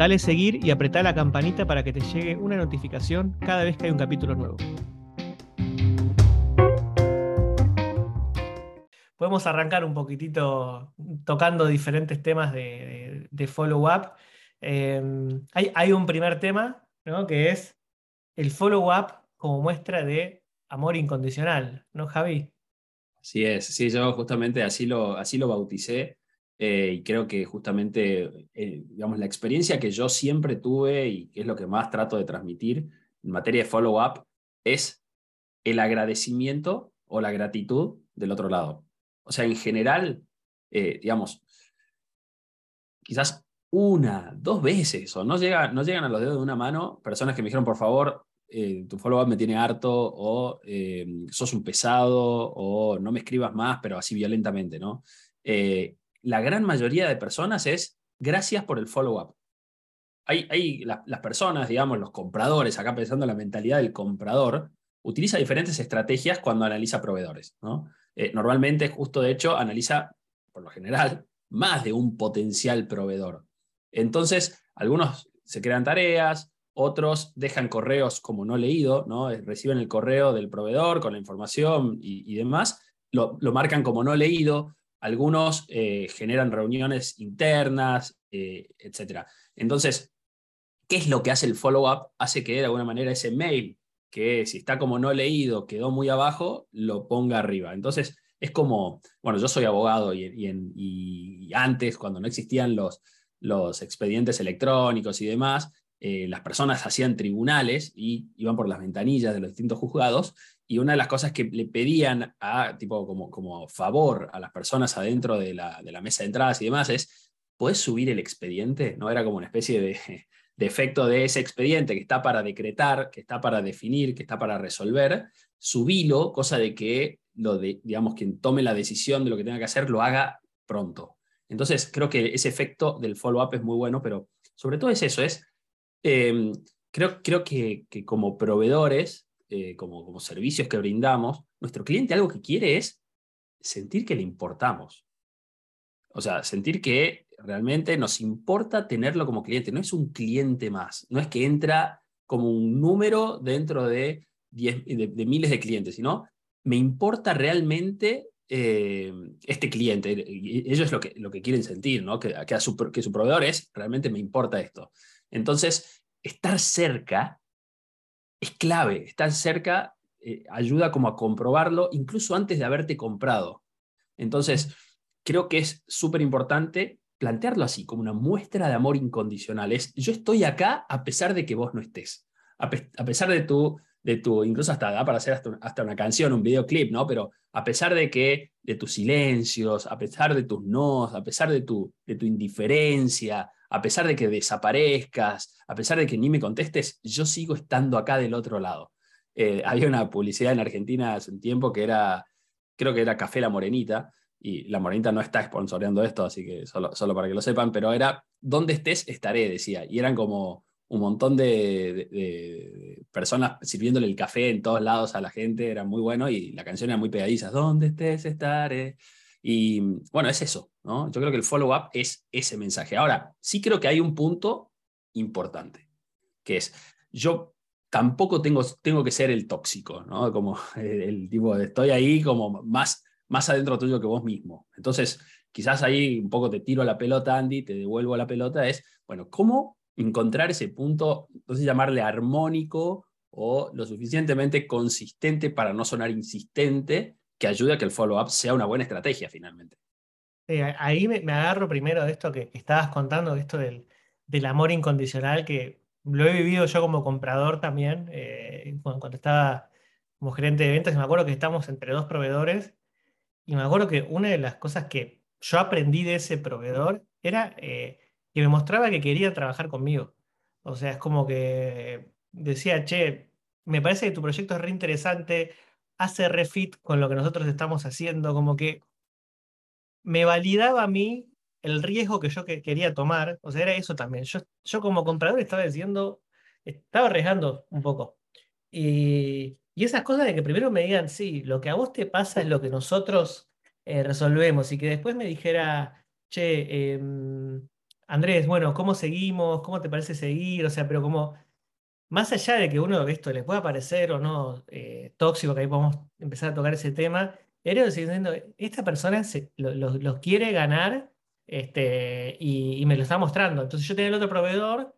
Dale seguir y apretá la campanita para que te llegue una notificación cada vez que hay un capítulo nuevo. Podemos arrancar un poquitito tocando diferentes temas de, follow-up. Em, hay, un primer tema, que es el follow-up como muestra de amor incondicional, ¿no, Javi? Así es, sí, yo justamente así lo, así lo bauticé eh, y creo que justamente, eh, digamos, la experiencia que yo siempre tuve y que es lo que más trato de transmitir en materia de follow-up es el agradecimiento o la gratitud del otro lado. O sea, en general, eh, digamos, quizás una, dos veces, o no, llega, no llegan a los dedos de una mano personas que me dijeron, por favor, tu follow-up me tiene harto, o sos un pesado, o no me escribas más, pero así violentamente, ¿no? La gran mayoría de personas es gracias por el follow-up. Hay, hay las personas, digamos, los compradores, acá pensando en la mentalidad del comprador, utiliza diferentes estrategias cuando analiza proveedores. ¿no? Eh, normalmente, justo de hecho, analiza, por lo general, más de un potencial proveedor. Entonces, algunos se crean tareas, otros dejan correos como no leído, ¿no? reciben el correo del proveedor con la información y, demás, lo, lo, marcan como no leído, algunos eh, generan reuniones internas, eh, etc. Entonces, ¿qué es lo que hace el follow-up? Hace que de alguna manera ese mail, que si está como no leído, quedó muy abajo, lo ponga arriba. Entonces, es como, bueno, yo soy abogado y, antes, cuando no existían los, expedientes electrónicos y demás, eh, las personas hacían tribunales y iban por las ventanillas de los distintos juzgados y una de las cosas que le pedían a, tipo, como, como favor a las personas adentro de la, de la mesa de entradas y demás es, ¿puedes subir el expediente? ¿No? Era como una especie de, de efecto de ese expediente que está para decretar, que está para definir, que está para resolver, subilo, cosa de que lo digamos, quien tome la decisión de lo que tenga que hacer lo haga pronto. Entonces, creo que ese efecto del follow-up es muy bueno, pero sobre todo es eso, es, eh, creo, creo que, que como proveedores eh, como, como servicios que brindamos, nuestro cliente algo que quiere es sentir que le importamos. O sea, sentir que realmente nos importa tenerlo como cliente. No es un cliente más, no es que entra como un número dentro de, miles de clientes, sino me importa realmente eh, este cliente. Ellos lo que, lo que quieren sentir, ¿no? que, que, su, que su proveedor es, realmente me importa esto. Entonces, estar cerca es clave, estar cerca eh, ayuda como a comprobarlo incluso antes de haberte comprado. Entonces, creo que es súper importante plantearlo así, como una muestra de amor incondicional. Es, yo estoy acá a pesar de que vos no estés, a, pesar de tu, de tu, incluso hasta da para hacer hasta, una canción, un videoclip, ¿no? Pero a pesar de que, de tus silencios, a pesar de tus nos, a pesar de tu, de tu indiferencia, a pesar de que desaparezcas, a pesar de que ni me contestes, yo sigo estando acá del otro lado. Eh, había una publicidad en Argentina hace un tiempo que era, creo que era Café La Morenita, y La Morenita no está sponsoreando esto, así que solo, solo para que lo sepan, pero era, donde estés, estaré, decía, y eran como un montón de, personas sirviéndole el café en todos lados a la gente, era muy bueno, y la canción era muy pegadiza, donde estés, estaré. Y bueno, es eso, ¿no? Yo creo que el follow-up es ese mensaje. Ahora, sí creo que hay un punto importante, que es, yo tampoco tengo, tengo que ser el tóxico, ¿no? Como el, tipo de estoy ahí como más, más adentro tuyo que vos mismo. Entonces, quizás ahí un poco te tiro la pelota, Andy, te devuelvo la pelota, es, bueno, ¿cómo encontrar ese punto, entonces llamarle armónico o lo suficientemente consistente para no sonar insistente que ayude a que el follow-up sea una buena estrategia finalmente. ahí me, agarro primero de esto que, estabas contando, de esto del, del, amor incondicional, que lo he vivido yo como comprador también, eh, cuando, estaba como gerente de ventas, y me acuerdo que estamos entre dos proveedores, y me acuerdo que una de las cosas que yo aprendí de ese proveedor era eh, que me mostraba que quería trabajar conmigo. O sea, es como que decía, che, me parece que tu proyecto es re interesante, hace refit con lo que nosotros estamos haciendo, como que me validaba a mí el riesgo que yo quería tomar, o sea, era eso también. Yo, yo como comprador estaba diciendo, estaba arriesgando un poco. Y, y, esas cosas de que primero me digan, sí, lo que a vos te pasa es lo que nosotros eh, resolvemos, y que después me dijera, che, em, Andrés, bueno, ¿cómo seguimos? ¿Cómo te parece seguir? O sea, pero como más allá de que uno esto le pueda parecer o no eh, tóxico, que ahí podemos empezar a tocar ese tema, era diciendo, esta persona se, los quiere ganar este, y, me lo está mostrando. Entonces yo tenía el otro proveedor,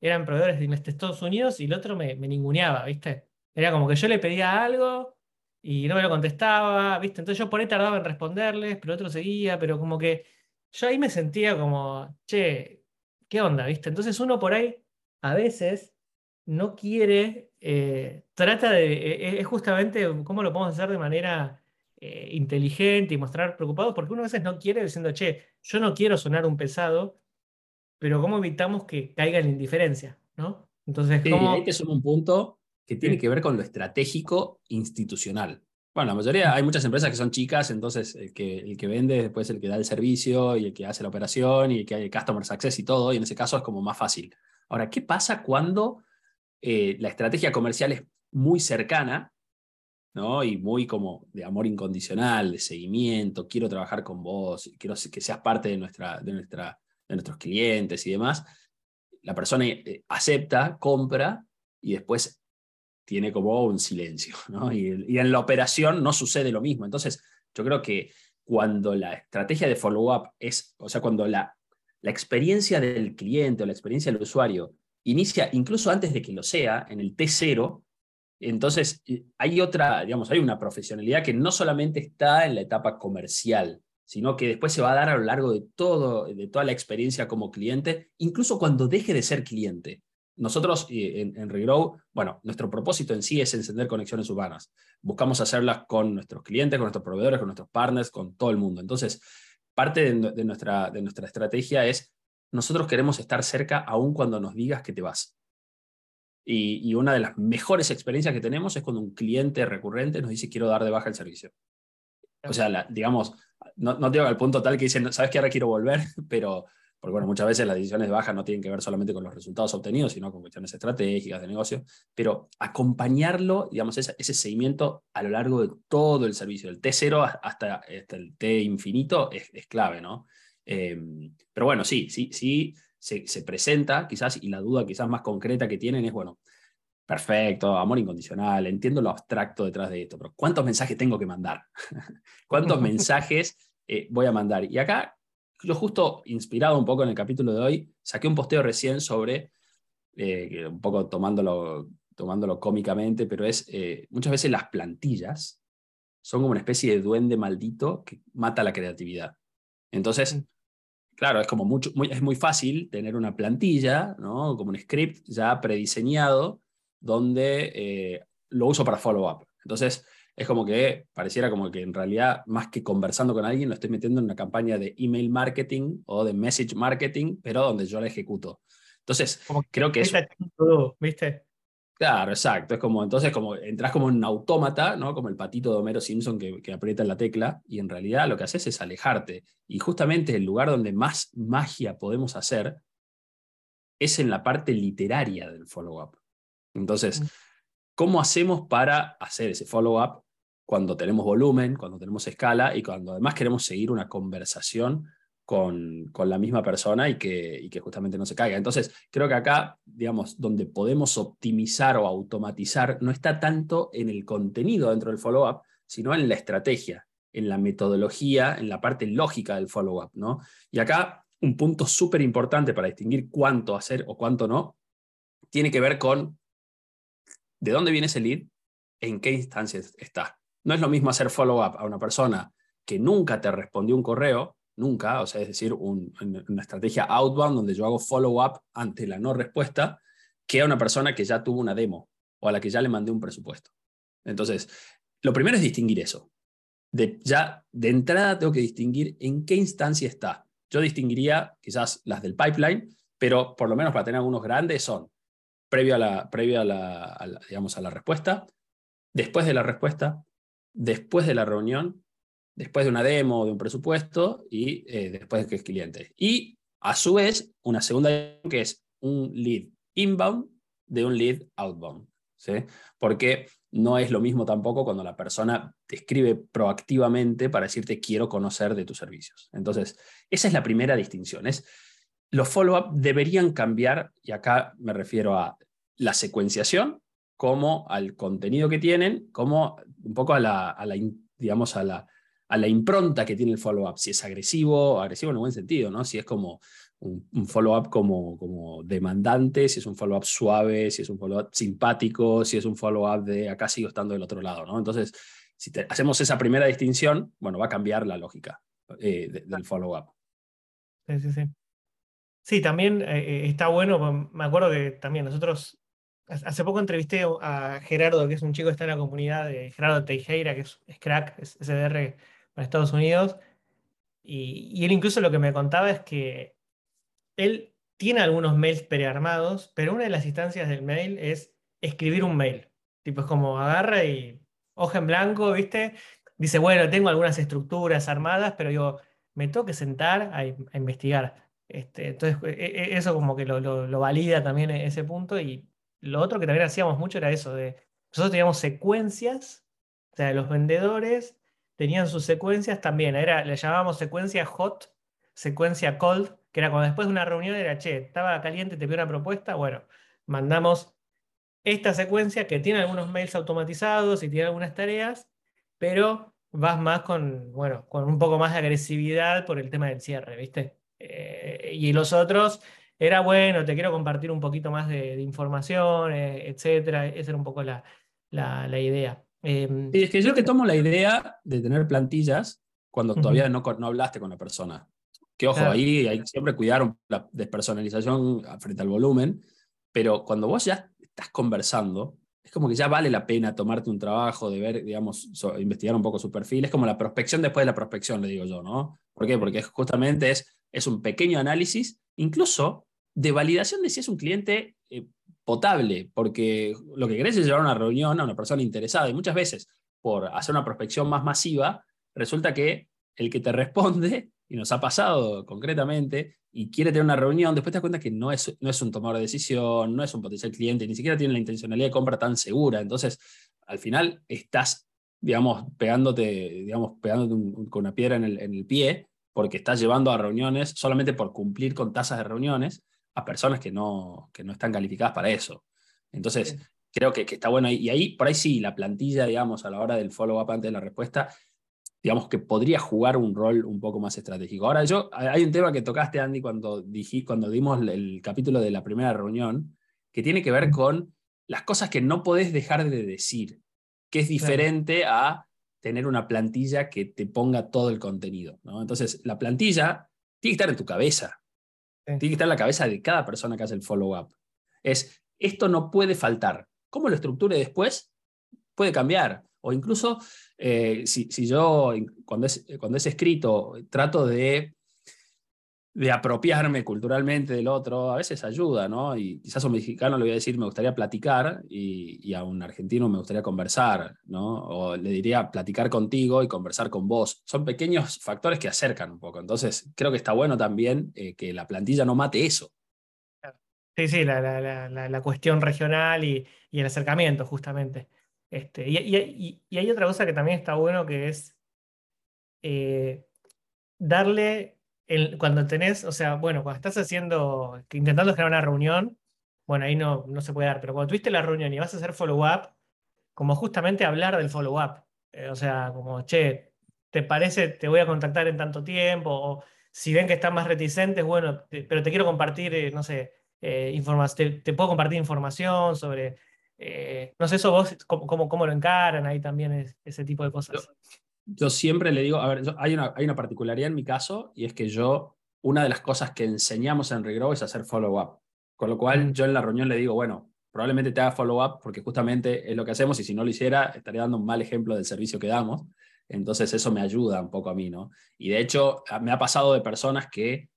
eran proveedores de Estados Unidos y el otro me, me ninguneaba, ¿viste? Era como que yo le pedía algo y no me lo contestaba, ¿viste? Entonces yo por ahí tardaba en responderles, pero otro seguía, pero como que yo ahí me sentía como, che, ¿qué onda, viste? Entonces uno por ahí a veces no quiere, eh, trata de, e, e, es justamente cómo lo podemos hacer de manera eh, inteligente y mostrar preocupado, porque uno a veces no quiere diciendo, che, yo no quiero sonar un pesado, pero cómo evitamos que caiga en la indiferencia, ¿no? Entonces, ¿cómo... ahí te un punto que tiene que ver con lo estratégico institucional. Bueno, la mayoría, hay muchas empresas que son chicas, entonces el que, el que vende después el que da el servicio y el que hace la operación y el que hay customer success y todo, y en ese caso es como más fácil. Ahora, ¿qué pasa cuando eh, la estrategia comercial es muy cercana ¿no? y muy como de amor incondicional, de seguimiento, quiero trabajar con vos, quiero que seas parte de, nuestra, de, nuestros clientes y demás? La persona eh, acepta, compra y después tiene como un silencio, ¿no? Y, en la operación no sucede lo mismo. Entonces, yo creo que cuando la estrategia de follow-up es, o sea, cuando la, la experiencia del cliente o la experiencia del usuario inicia incluso antes de que lo sea, en el T0, entonces eh, hay otra, digamos, hay una profesionalidad que no solamente está en la etapa comercial, sino que después se va a dar a lo largo de, todo, de toda la experiencia como cliente, incluso cuando deje de ser cliente. Nosotros eh, en, en, Regrow, bueno, nuestro propósito en sí es encender conexiones urbanas. Buscamos hacerlas con nuestros clientes, con nuestros proveedores, con nuestros partners, con todo el mundo. Entonces, parte de, nuestra, de nuestra estrategia es, nosotros queremos estar cerca aún cuando nos digas que te vas. Y, una de las mejores experiencias que tenemos es cuando un cliente recurrente nos dice, quiero dar de baja el servicio. O sea, digamos, no, no tengo al punto tal que dicen, sabes que ahora quiero volver, pero porque bueno, muchas veces las decisiones de baja no tienen que ver solamente con los resultados obtenidos, sino con cuestiones estratégicas de negocio, pero acompañarlo, digamos, ese, ese seguimiento a lo largo de todo el servicio, del T0 hasta, el T infinito es, clave, ¿no? Eh, pero bueno, sí, sí, sí, se, se, presenta quizás, y la duda quizás más concreta que tienen es, bueno, perfecto, amor incondicional, entiendo lo abstracto detrás de esto, pero ¿cuántos mensajes tengo que mandar? ¿Cuántos mensajes eh, voy a mandar? Y acá yo justo inspirado un poco en el capítulo de hoy, saqué un posteo recién sobre, eh, un poco tomándolo, tomándolo cómicamente, pero es, eh, muchas veces las plantillas son como una especie de duende maldito que mata la creatividad. Entonces, claro, es como mucho, muy, es muy fácil tener una plantilla, ¿no? como un script ya prediseñado, donde eh, lo uso para follow-up. Entonces, es como que pareciera como que en realidad, más que conversando con alguien, lo estoy metiendo en una campaña de email marketing o de message marketing, pero donde yo la ejecuto. Entonces, creo que es... ¿Viste? Claro, exacto. Es como, entonces, como entras como un autómata, ¿no? Como el patito de Homero Simpson que, que aprieta la tecla, y en realidad lo que haces es alejarte. Y justamente el lugar donde más magia podemos hacer es en la parte literaria del follow-up. Entonces, mm. ¿Cómo hacemos para hacer ese follow-up cuando tenemos volumen, cuando tenemos escala y cuando además queremos seguir una conversación con, con la misma persona y que, y que justamente no se caiga? Entonces, creo que acá, digamos, donde podemos optimizar o automatizar no está tanto en el contenido dentro del follow-up, sino en la estrategia, en la metodología, en la parte lógica del follow-up, ¿no? Y acá un punto súper importante para distinguir cuánto hacer o cuánto no, tiene que ver con de dónde viene ese lead, en qué instancia está. No es lo mismo hacer follow-up a una persona que nunca te respondió un correo, nunca, o sea, es decir, una estrategia outbound donde yo hago follow-up ante la no respuesta, que a una persona que ya tuvo una demo o a la que ya le mandé un presupuesto. Entonces, lo primero es distinguir eso. Ya de entrada tengo que distinguir en qué instancia está. Yo distinguiría quizás las del pipeline, pero por lo menos para tener algunos grandes son previo a la, previo a la, digamos, a la respuesta, después de la respuesta, después de la reunión, después de una demo, de un presupuesto y eh, después de que es cliente. Y a su vez, una segunda que es un lead inbound de un lead outbound. ¿sí? Porque no es lo mismo tampoco cuando la persona te escribe proactivamente para decirte quiero conocer de tus servicios. Entonces, esa es la primera distinción. Es, los follow-up deberían cambiar, y acá me refiero a la secuenciación, como al contenido que tienen, como un poco a la, digamos, a la, a la impronta que tiene el follow-up, si es agresivo, agresivo en un buen sentido, ¿no? Si es como un, follow-up como, como demandante, si es un follow-up suave, si es un follow-up simpático, si es un follow-up de acá sigo estando del otro lado, ¿no? Entonces, si hacemos esa primera distinción, bueno, va a cambiar la lógica eh, del follow-up. Sí, sí, sí. Sí, también eh, eh, está bueno, me acuerdo que también nosotros, hace poco entrevisté a Gerardo, que es un chico que está en la comunidad de Gerardo Teijeira, que es, crack, es SDR para Estados Unidos, y, y, él incluso lo que me contaba es que él tiene algunos mails prearmados, pero una de las instancias del mail es escribir un mail. Tipo, es como agarra y hoja en blanco, ¿viste? Dice, bueno, tengo algunas estructuras armadas, pero yo me tengo que sentar a, investigar. Este, entonces, e, e, eso como que lo, valida también e, ese punto. Y lo otro que también hacíamos mucho era eso, de nosotros teníamos secuencias, o sea, los vendedores tenían sus secuencias también, era, le llamábamos secuencia hot, secuencia cold, que era cuando después de una reunión era, che, estaba caliente, te pido una propuesta, bueno, mandamos esta secuencia que tiene algunos mails automatizados y tiene algunas tareas, pero vas más con, bueno, con un poco más de agresividad por el tema del cierre, ¿viste? Eh, y los otros era, bueno, te quiero compartir un poquito más de, información, eh, etcétera. Esa era un poco la, la, idea. Em, es que yo te tomo la idea de tener plantillas cuando todavía no, no hablaste con la persona. Que ojo, ahí hay siempre cuidar la despersonalización frente al volumen, pero cuando vos ya estás conversando, es como que ya vale la pena tomarte un trabajo de ver, digamos, investigar un poco su perfil. Es como la prospección después de la prospección, le digo yo, ¿no? ¿Por qué? Porque justamente es, es un pequeño análisis, incluso de validación de si es un cliente eh, potable, porque lo que querés es llevar una reunión a una persona interesada y muchas veces por hacer una prospección más masiva, resulta que el que te responde y nos ha pasado concretamente, y quiere tener una reunión, después te das cuenta que no es, no es un tomador de decisión, no es un potencial cliente, ni siquiera tiene la intencionalidad de compra tan segura. Entonces, al final estás, digamos, pegándote, digamos, pegándote con una piedra en el, en el pie, porque estás llevando a reuniones solamente por cumplir con tasas de reuniones a personas que no, que no están calificadas para eso. Entonces, creo que, que, está bueno. Y ahí, por ahí sí, la plantilla, digamos, a la hora del follow-up antes de la respuesta, digamos que podría jugar un rol un poco más estratégico. Ahora, yo, hay un tema que tocaste, Andy, cuando, dije, cuando dimos el capítulo de la primera reunión, que tiene que ver con las cosas que no podés dejar de decir, que es diferente a tener una plantilla que te ponga todo el contenido. ¿no? Entonces, la plantilla tiene que estar en tu cabeza, tiene que estar en la cabeza de cada persona que hace el follow-up. Es, esto no puede faltar. ¿Cómo lo estructure después? Puede cambiar. O incluso eh, si, yo, cuando es, cuando es escrito, trato de, de apropiarme culturalmente del otro, a veces ayuda, ¿no? Y quizás a un mexicano le voy a decir, me gustaría platicar, y, a un argentino me gustaría conversar, ¿no? O le diría platicar contigo y conversar con vos. Son pequeños factores que acercan un poco. Entonces, creo que está bueno también eh, que la plantilla no mate eso. Sí, sí, la, la, la cuestión regional y, y el acercamiento, justamente. Este, y, hay otra cosa que también está bueno que es eh, darle, cuando tenés, o sea, bueno, cuando estás haciendo, intentando generar una reunión, bueno, ahí no, no se puede dar, pero cuando tuviste la reunión y vas a hacer follow-up, como justamente hablar del follow-up, eh, o sea, como, che, ¿te parece, te voy a contactar en tanto tiempo? O si ven que están más reticentes, bueno, pero te quiero compartir, eh, no sé, información, te puedo compartir información sobre eh, no sé, eso vos, ¿cómo, cómo, lo encaran ahí también ese tipo de cosas? Yo, siempre le digo, a ver, hay, una, hay una particularidad en mi caso y es que yo, una de las cosas que enseñamos en Regrow es hacer follow-up. Con lo cual mm. yo en la reunión le digo, bueno, probablemente te haga follow-up porque justamente es lo que hacemos y si no lo hiciera estaría dando un mal ejemplo del servicio que damos. Entonces eso me ayuda un poco a mí, ¿no? Y de hecho me ha pasado de personas que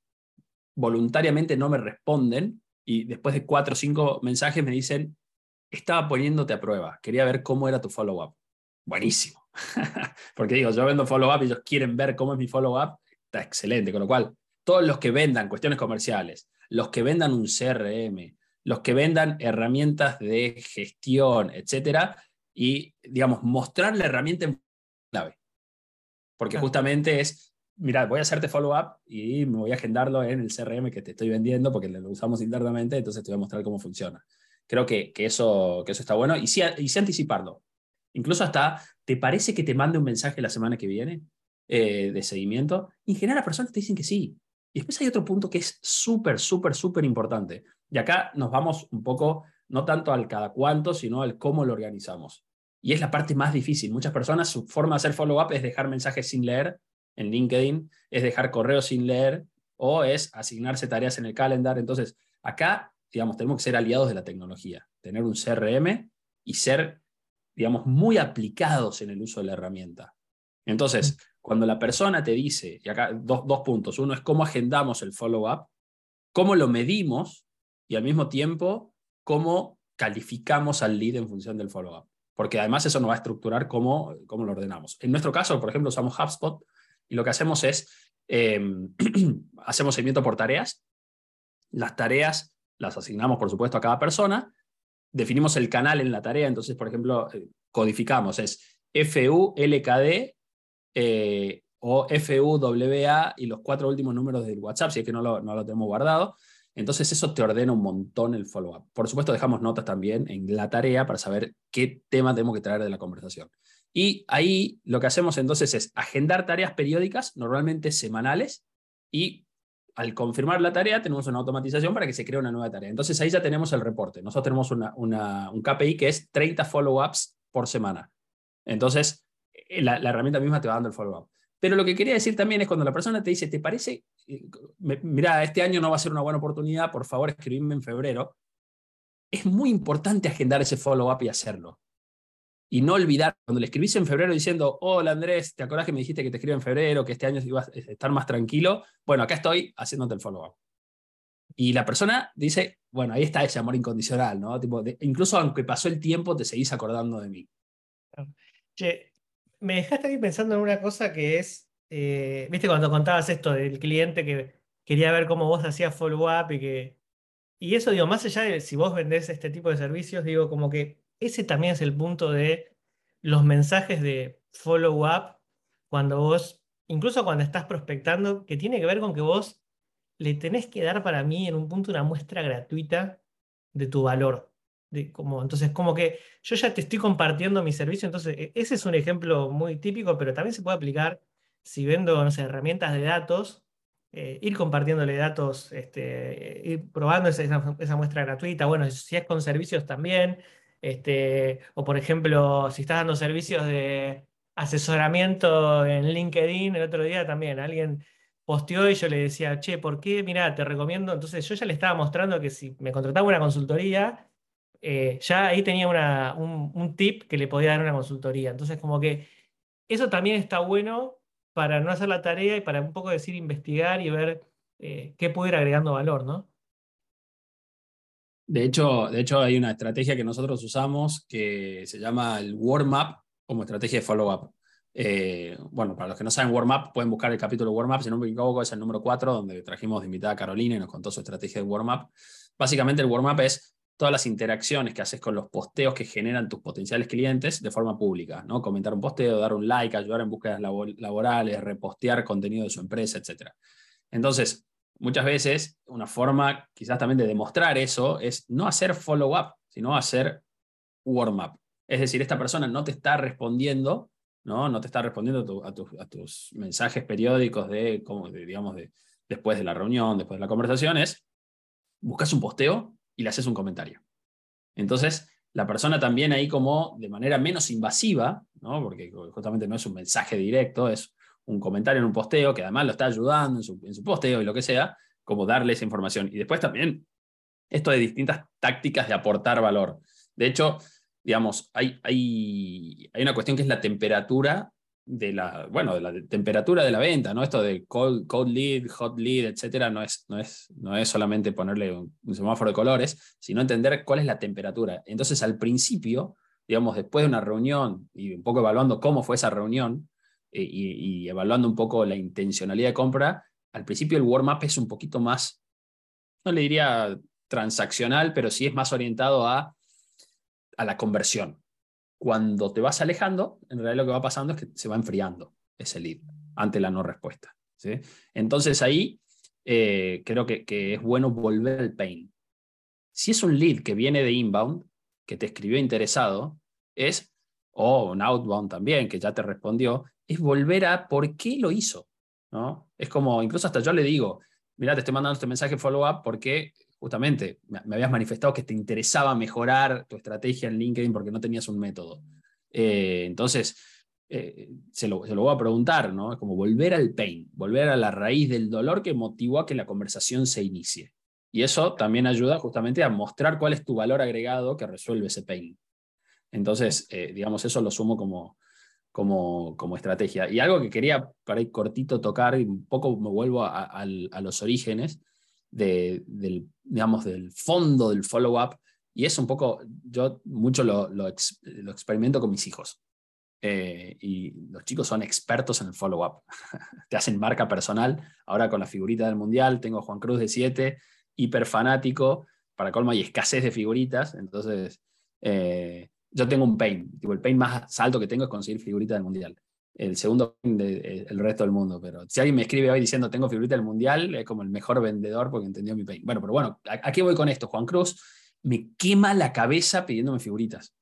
voluntariamente no me responden y después de cuatro o cinco mensajes me dicen, estaba poniéndote a prueba, quería ver cómo era tu follow-up. Buenísimo. Porque digo, yo vendo follow-up y ellos quieren ver cómo es mi follow-up, está excelente. Con lo cual, todos los que vendan cuestiones comerciales, los que vendan un CRM, los que vendan herramientas de gestión, etcétera, y, digamos, mostrar la herramienta en clave. Porque justamente es, mira, voy a hacerte follow-up y me voy a agendarlo en el CRM que te estoy vendiendo porque lo usamos internamente, entonces te voy a mostrar cómo funciona. Creo que, que eso, que eso está bueno y sí, y sí anticiparlo. Incluso hasta, ¿te parece que te mande un mensaje la semana que viene eh, de seguimiento? Y en general las personas te dicen que sí. Y después hay otro punto que es súper, súper, súper importante. Y acá nos vamos un poco, no tanto al cada cuánto, sino al cómo lo organizamos. Y es la parte más difícil. Muchas personas, su forma de hacer follow-up es dejar mensajes sin leer en LinkedIn, es dejar correos sin leer o es asignarse tareas en el calendar. Entonces, acá, digamos, tenemos que ser aliados de la tecnología, tener un CRM y ser, digamos, muy aplicados en el uso de la herramienta. Entonces, cuando la persona te dice, y acá dos, dos puntos, uno es cómo agendamos el follow-up, cómo lo medimos y al mismo tiempo cómo calificamos al lead en función del follow-up. Porque además eso nos va a estructurar cómo, cómo lo ordenamos. En nuestro caso, por ejemplo, usamos HubSpot y lo que hacemos es, em, hacemos seguimiento por tareas. Las tareas las asignamos, por supuesto, a cada persona. Definimos el canal en la tarea. Entonces, por ejemplo, eh, codificamos, es FU, LKD eh, o FUWA y los cuatro últimos números del WhatsApp, si es que no lo, no lo tenemos guardado. Entonces eso te ordena un montón el follow-up. Por supuesto, dejamos notas también en la tarea para saber qué tema tenemos que traer de la conversación. Y ahí lo que hacemos entonces es agendar tareas periódicas, normalmente semanales, y al confirmar la tarea tenemos una automatización para que se cree una nueva tarea. Entonces ahí ya tenemos el reporte. Nosotros tenemos un KPI que es 30 follow-ups por semana. Entonces, eh, la, herramienta misma te va dando el follow-up. Pero lo que quería decir también es cuando la persona te dice, ¿te parece? Eh, mira, este año no va a ser una buena oportunidad, por favor escribime en febrero. Es muy importante agendar ese follow-up y hacerlo. Y no olvidar, cuando le escribís en febrero diciendo, hola Andrés, ¿te acordás que me dijiste que te escribo en febrero, que este año ibas a estar más tranquilo? Bueno, acá estoy haciéndote el follow-up. Y la persona dice, bueno, ahí está ese amor incondicional, ¿no? Tipo, incluso aunque pasó el tiempo, te seguís acordando de mí. Che, me dejaste ahí pensando en una cosa que es, eh, viste cuando contabas esto del cliente que quería ver cómo vos hacías follow-up y que... Y eso, digo, más allá de si vos vendés este tipo de servicios, digo, como que ese también es el punto de los mensajes de follow-up cuando vos, incluso cuando estás prospectando, que tiene que ver con que vos le tenés que dar para mí en un punto una muestra gratuita de tu valor como, entonces, como que yo ya te estoy compartiendo mi servicio, entonces e, ese es un ejemplo muy típico, pero también se puede aplicar si vendo, no sé, herramientas de datos, eh, ir compartiéndole datos, este, ir probando esa, esa, muestra gratuita, bueno, si es con servicios también, este, o por ejemplo, si estás dando servicios de asesoramiento en LinkedIn, el otro día también alguien posteó y yo le decía, che, ¿por qué? Mira, te recomiendo. Entonces yo ya le estaba mostrando que si me contrataba una consultoría, eh, ya ahí tenía una, un, tip que le podía dar una consultoría. Entonces, como que eso también está bueno para no hacer la tarea y para un poco decir investigar y ver eh, qué puede ir agregando valor, ¿no? De hecho, de hecho, hay una estrategia que nosotros usamos que se llama el warm-up como estrategia de follow-up. Eh, bueno, para los que no saben warm-up, pueden buscar el capítulo warm-up, si no me equivoco, es el número 4, donde trajimos de invitada a Carolina y nos contó su estrategia de warm-up. Básicamente, el warm-up es todas las interacciones que haces con los posteos que generan tus potenciales clientes de forma pública, ¿no? Comentar un posteo, dar un like, ayudar en búsquedas laborales, repostear contenido de su empresa, etc. Entonces, muchas veces una forma quizás también de demostrar eso es no hacer follow-up, sino hacer warm-up. Es decir, esta persona no te está respondiendo, no, no te está respondiendo a, tus mensajes periódicos de, como digamos, de, después de la reunión, después de la conversación, es buscas un posteo y le haces un comentario. Entonces, la persona también ahí como de manera menos invasiva, ¿no? porque justamente no es un mensaje directo, es un comentario en un posteo que además lo está ayudando en su, en su posteo y lo que sea, como darle esa información. Y después también esto de distintas tácticas de aportar valor. De hecho, digamos, hay, hay, hay una cuestión que es la temperatura de la, bueno, de la temperatura de la venta, ¿no? Esto de cold, cold lead, hot lead, etcétera, no es, no es, no es solamente ponerle un, semáforo de colores, sino entender cuál es la temperatura. Entonces, al principio, digamos, después de una reunión y un poco evaluando cómo fue esa reunión y, y, evaluando un poco la intencionalidad de compra, al principio el warm-up es un poquito más, no le diría transaccional, pero sí es más orientado a, a la conversión. Cuando te vas alejando, en realidad lo que va pasando es que se va enfriando ese lead ante la no respuesta. ¿sí? Entonces ahí eh, creo que, es bueno volver al pain. Si es un lead que viene de inbound, que te escribió interesado, es, o un outbound también, que ya te respondió, es volver a por qué lo hizo. ¿no? Es como, incluso hasta yo le digo, mira, te estoy mandando este mensaje follow-up porque justamente me, habías manifestado que te interesaba mejorar tu estrategia en LinkedIn porque no tenías un método. Eh, entonces, eh, se, lo, se, lo, voy a preguntar, ¿no? Es como volver al pain, volver a la raíz del dolor que motivó a que la conversación se inicie. Y eso también ayuda justamente a mostrar cuál es tu valor agregado que resuelve ese pain. Entonces, eh, digamos, eso lo sumo como, como, como, estrategia. Y algo que quería para ir cortito tocar, y un poco me vuelvo a, los orígenes, del, digamos, del fondo del follow-up. Y es un poco, yo mucho lo, lo, experimento con mis hijos. Eh, y los chicos son expertos en el follow-up. Te hacen marca personal. Ahora con la figurita del mundial, tengo a Juan Cruz de 7, hiper fanático. Para colmo hay escasez de figuritas. Entonces, eh, yo tengo un pain. el pain más alto que tengo es conseguir figuritas del mundial el segundo del de, el resto del mundo. Pero si alguien me escribe hoy diciendo tengo figurita del mundial, es como el mejor vendedor porque entendió mi pain. Bueno, pero bueno, ¿a, qué voy con esto? Juan Cruz me quema la cabeza pidiéndome figuritas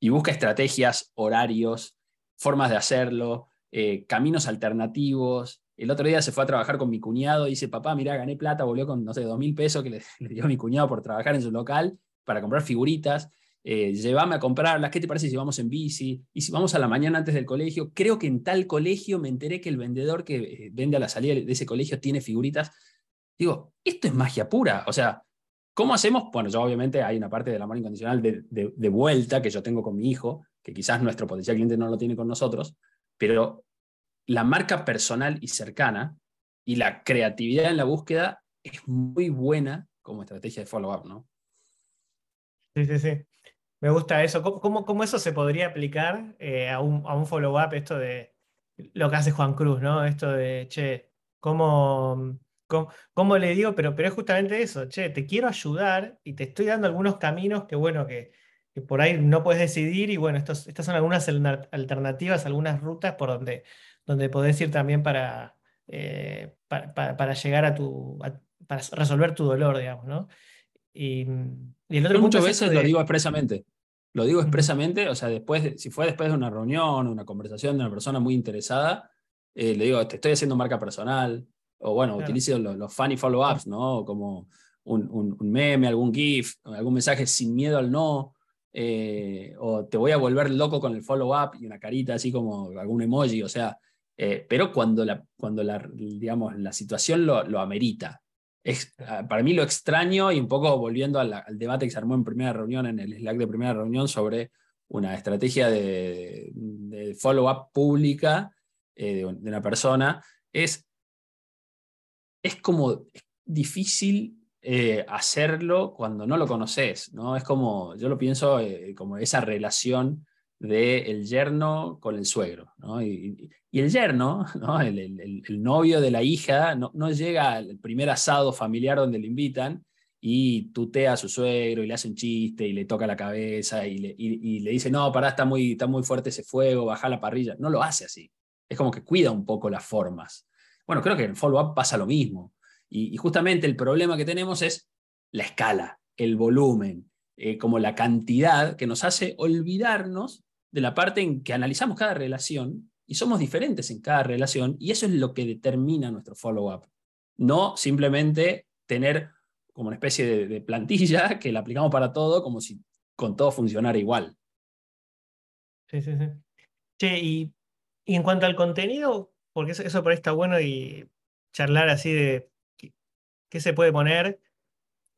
y busca estrategias, horarios, formas de hacerlo, eh, caminos alternativos. El otro día se fue a trabajar con mi cuñado y dice, papá, mira, gané plata, volvió con, no sé, dos mil pesos que le, le dio mi cuñado por trabajar en su local para comprar figuritas eh, llévame a comprarlas, ¿qué te parece si vamos en bici? Y si vamos a la mañana antes del colegio, creo que en tal colegio me enteré que el vendedor que eh, vende a la salida de ese colegio tiene figuritas. Digo, esto es magia pura. O sea, ¿cómo hacemos? Bueno, yo obviamente hay una parte del amor incondicional de, de, vuelta que yo tengo con mi hijo, que quizás nuestro potencial cliente no lo tiene con nosotros, pero la marca personal y cercana y la creatividad en la búsqueda es muy buena como estrategia de follow-up, ¿no? Sí, sí, sí. Me gusta eso. ¿Cómo, cómo, eso se podría aplicar eh, a un, a un follow-up? Esto de lo que hace Juan Cruz, ¿no? Esto de, che, ¿cómo, cómo, le digo? Pero, pero es justamente eso, che, te quiero ayudar y te estoy dando algunos caminos que, bueno, que, por ahí no puedes decidir y, bueno, estos, estas son algunas alternativas, algunas rutas por donde, donde podés ir también para, eh, para, llegar a tu, para resolver tu dolor, digamos, ¿no? Y, y el otro muchas veces lo digo expresamente. Lo digo expresamente, o sea, después, si fue después de una reunión, una conversación de una persona muy interesada, eh, le digo, te estoy haciendo marca personal, o bueno, utilizo los, funny follow-ups, ¿no? Como un, un, meme, algún GIF, algún mensaje sin miedo al no, eh, o te voy a volver loco con el follow-up y una carita así como algún emoji, o sea, eh, pero cuando, la, cuando la, digamos, la situación lo, lo amerita, Ah, para mí lo extraño y un poco volviendo al, debate que se armó en primera reunión, en el Slack de primera reunión, sobre una estrategia de, follow-up pública eh, de, una persona, es, es como difícil eh, hacerlo cuando no lo conoces, ¿no? Es como, yo lo pienso eh, como esa relación del yerno con el suegro. ¿no? Y, el yerno, ¿no? El, novio de la hija, no, llega al primer asado familiar donde le invitan y tutea a su suegro y le hace un chiste y le toca la cabeza y le, y, le dice, no, pará, está muy, está muy fuerte ese fuego, baja la parrilla. No lo hace así. Es como que cuida un poco las formas. Bueno, creo que en el follow-up pasa lo mismo. Y, justamente el problema que tenemos es la escala, el volumen, eh, como la cantidad que nos hace olvidarnos de la parte en que analizamos cada relación y somos diferentes en cada relación y eso es lo que determina nuestro follow-up. No simplemente tener como una especie de, plantilla que la aplicamos para todo como si con todo funcionara igual. Sí, sí, sí. Che, y, en cuanto al contenido, porque eso, eso por ahí está bueno y charlar así de qué, se puede poner.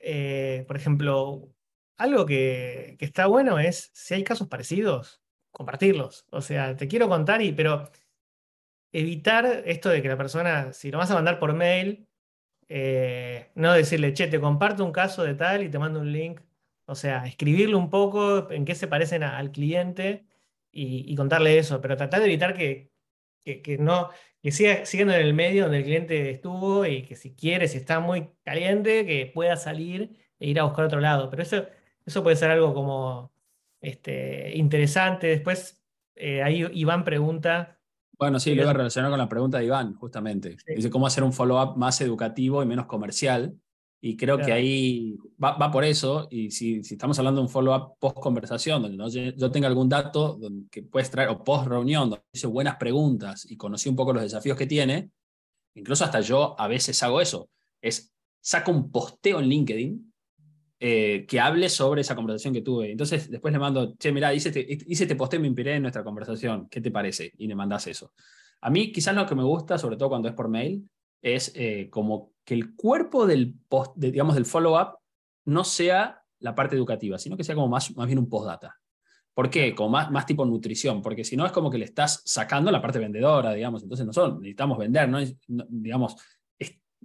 Eh, por ejemplo, algo que, que, está bueno es si hay casos parecidos, compartirlos. O sea, te quiero contar, y, pero evitar esto de que la persona, si lo vas a mandar por mail, eh, no decirle, che, te comparto un caso de tal y te mando un link. O sea, escribirle un poco en qué se parecen al cliente y, contarle eso, pero tratar de evitar que, que, no, que siga siguiendo en el medio donde el cliente estuvo y que si quiere, si está muy caliente, que pueda salir e ir a buscar otro lado. Pero eso, eso puede ser algo como este, interesante. Después, eh, ahí Iván pregunta bueno, sí, lo iba a relacionar con la pregunta de Iván, justamente. Dice cómo hacer un follow-up más educativo y menos comercial. Y creo que ahí va, por eso. Y si, si, estamos hablando de un follow-up post-conversación, donde yo tenga algún dato que puedes traer, o post-reunión, donde hice buenas preguntas y conocí un poco los desafíos que tiene, incluso hasta yo a veces hago eso. Es saco un posteo en LinkedIn eh, que hable sobre esa conversación que tuve. Entonces después le mando, che, mira, hice este, hice este posteo, me inspiré en nuestra conversación, ¿qué te parece? Y le mandas eso. A mí quizás lo que me gusta, sobre todo cuando es por mail, es eh, como que el cuerpo del, post, digamos, del follow-up no sea la parte educativa, sino que sea como más, más bien un postdata. ¿Por qué? Como más, más tipo nutrición, porque si no es como que le estás sacando la parte vendedora, digamos, entonces nosotros necesitamos vender, ¿no? digamos,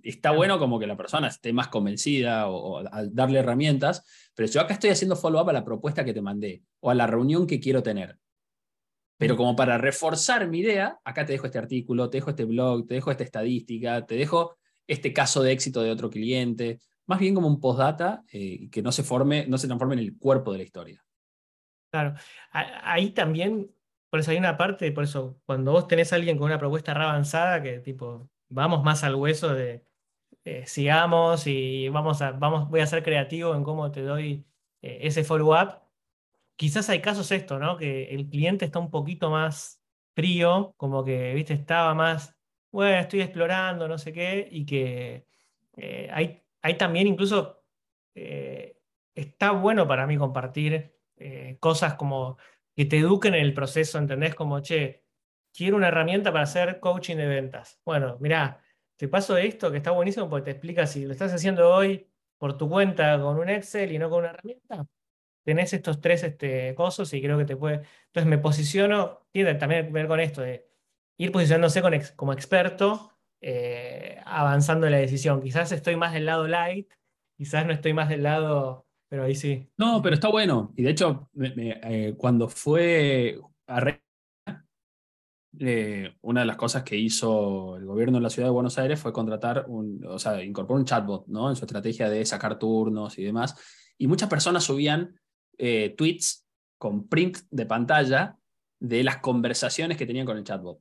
está bueno como que la persona esté más convencida o, al darle herramientas, pero yo acá estoy haciendo follow-up a la propuesta que te mandé o a la reunión que quiero tener. Pero como para reforzar mi idea, acá te dejo este artículo, te dejo este blog, te dejo esta estadística, te dejo este caso de éxito de otro cliente, más bien como un postdata eh, que no se forme, no se transforme en el cuerpo de la historia. Claro, ahí también, por eso hay una parte, por eso cuando vos tenés a alguien con una propuesta re avanzada, que tipo, vamos más al hueso de, eh, sigamos y vamos a, vamos, voy a ser creativo en cómo te doy eh, ese follow-up. Quizás hay casos esto, ¿no? Que el cliente está un poquito más frío, como que, viste, estaba más, bueno, estoy explorando, no sé qué, y que eh, hay, hay, también incluso, está bueno para mí compartir cosas como que te eduquen en el proceso, ¿entendés? Como, che, quiero una herramienta para hacer coaching de ventas. Bueno, mirá, te paso esto que está buenísimo porque te explica si lo estás haciendo hoy por tu cuenta con un Excel y no con una herramienta, tenés estos tres este, cosas y creo que te puede... Entonces me posiciono, tiene también que ver con esto de ir posicionándose como experto, eh, avanzando en la decisión. Quizás estoy más del lado light, quizás no estoy más del lado, pero ahí sí. No, pero está bueno. Y de hecho, eh, cuando fue a eh, una de las cosas que hizo el gobierno de la ciudad de Buenos Aires fue contratar un, o sea, incorporar un chatbot, ¿no? En su estrategia de sacar turnos y demás. Y muchas personas subían eh, tweets con print de pantalla de las conversaciones que tenían con el chatbot.